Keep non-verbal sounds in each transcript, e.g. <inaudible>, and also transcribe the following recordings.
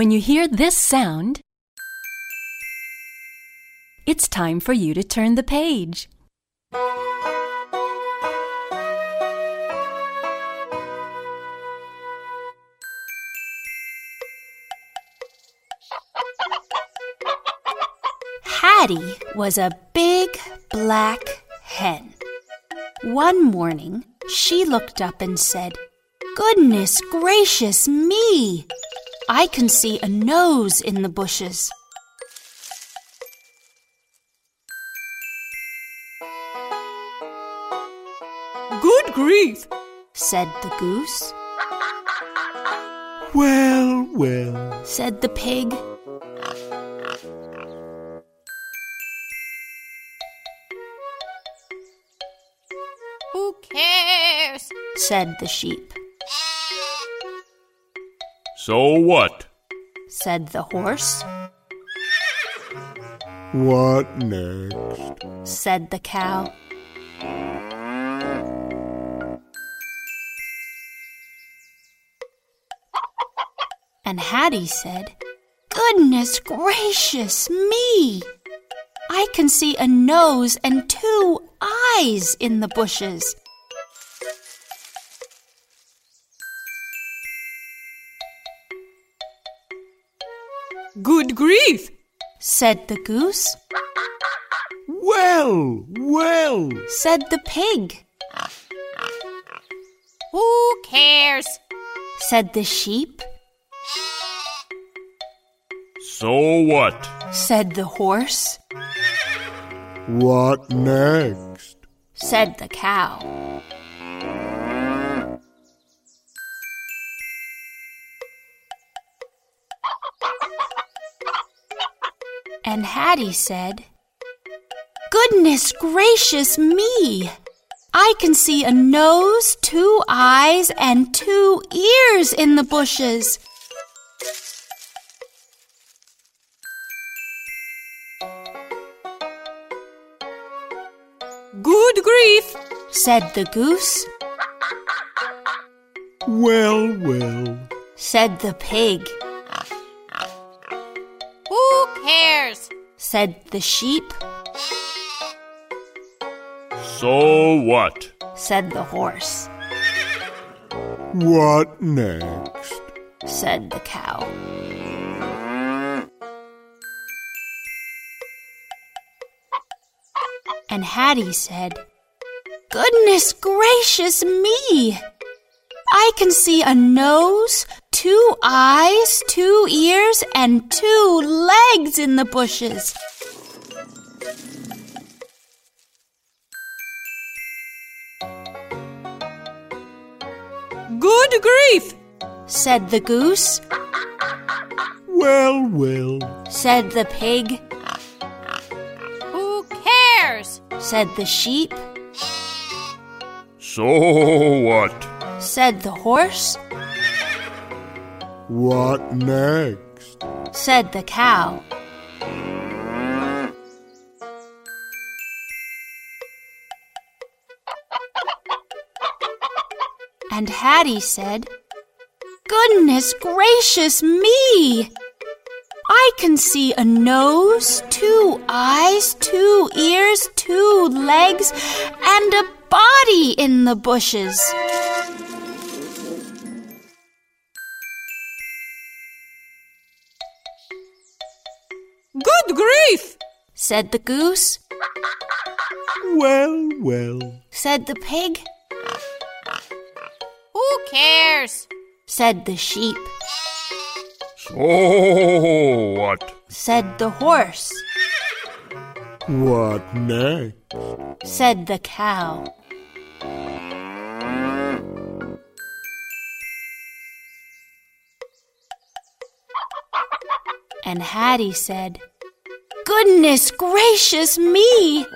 When you hear this sound, it's time for you to turn the page. Hattie was a big black hen. One morning, she looked up and said, Goodness gracious me! I can see a nose in the bushes. Good grief, said the goose, <laughs> Well, well, said the pig, who cares? said the sheep, So what? said the horse, what next? said the cow. And Hattie said, Goodness gracious me! I can see a nose and two eyes in the bushes. Good grief, said the goose, Well, well, said the pig, who cares? said the sheep, So what? said the horse, what next? said the cow. And Hattie said, Goodness gracious me! I can see a nose, two eyes, and two ears in the bushes. Good grief, said the goose, Well, well, said the pig, said the sheep, So what? said the horse, what next? said the cow. And Hattie said, Goodness gracious me! I can see a nose, two eyes, two ears, and two legs in the bushes. Good grief, said the goose, Well, well, said the pig, who cares? said the sheep, So what? said the horse, what next? said the cow. And Hattie said, Goodness gracious me! I can see a nose, two eyes, two ears, two legs, and a body in the bushes. Grief, said the goose, Well, well, said the pig, who cares? said the sheep, So what? said the horse, what next? said the cow. And Hattie said, Goodness gracious me!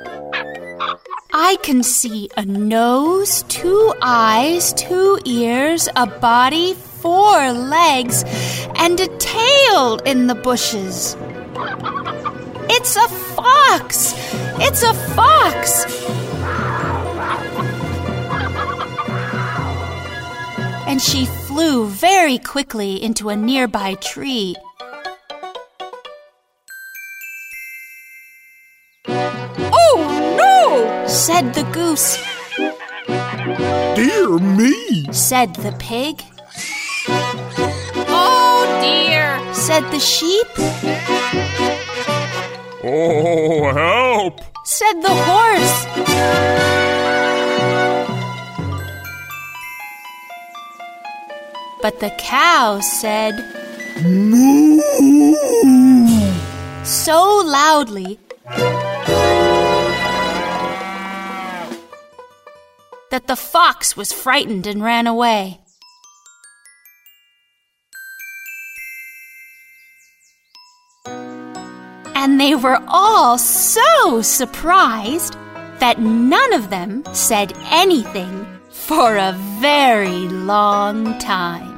I can see a nose, two eyes, two ears, a body, four legs, and a tail in the bushes. It's a fox! It's a fox! And she flew very quickly into a nearby tree said the goose. Dear me! Said the pig. Oh dear. Said the sheep. Oh, help! Said the horse. But the cow said Moo! so loudly that the fox was frightened and ran away. And they were all so surprised that none of them said anything for a very long time.